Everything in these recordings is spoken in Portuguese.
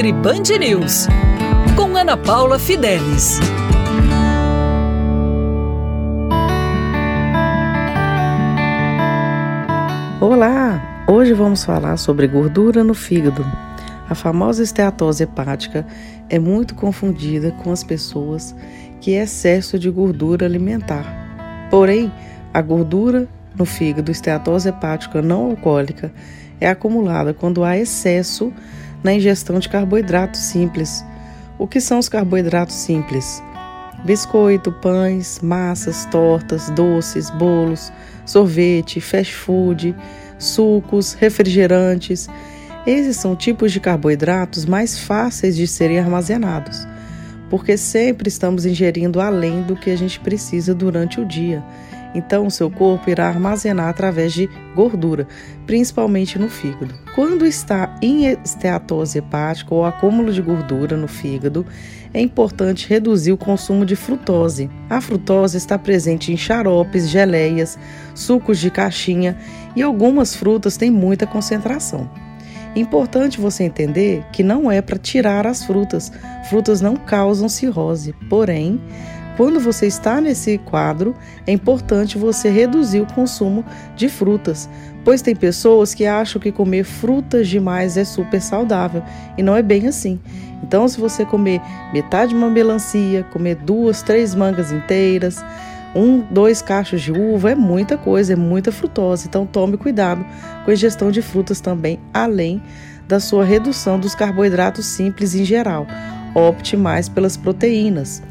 Nutri Band News, com Ana Paula Fidelis. Olá! Hoje vamos falar sobre gordura no fígado. A famosa esteatose hepática é muito confundida com as pessoas que é excesso de gordura alimentar. Porém, a gordura no fígado, esteatose hepática não alcoólica, é acumulada quando há excesso na ingestão de carboidratos simples. O que são os carboidratos simples? Biscoito, pães, massas, tortas, doces, bolos, sorvete, fast food, sucos, refrigerantes. Esses são tipos de carboidratos mais fáceis de serem armazenados, porque sempre estamos ingerindo além do que a gente precisa durante o dia. Então, o seu corpo irá armazenar através de gordura, principalmente no fígado. Quando está em esteatose hepática ou acúmulo de gordura no fígado, é importante reduzir o consumo de frutose. A frutose está presente em xaropes, geleias, sucos de caixinha e algumas frutas têm muita concentração. Importante você entender que não é para tirar as frutas. Frutas não causam cirrose, porém, quando você está nesse quadro, é importante você reduzir o consumo de frutas, pois tem pessoas que acham que comer frutas demais é super saudável e não é bem assim. Então, se você comer metade de uma melancia, comer duas, três mangas inteiras, um, dois cachos de uva, é muita coisa, é muita frutose. Então, tome cuidado com a ingestão de frutas também, além da sua redução dos carboidratos simples em geral. Opte mais pelas proteínas.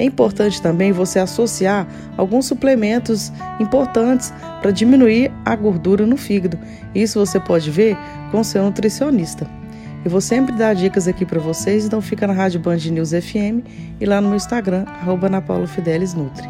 É importante também você associar alguns suplementos importantes para diminuir a gordura no fígado. Isso você pode ver com seu nutricionista. Eu vou sempre dar dicas aqui para vocês, então fica na Rádio Band News FM e lá no meu Instagram, arroba Nutri.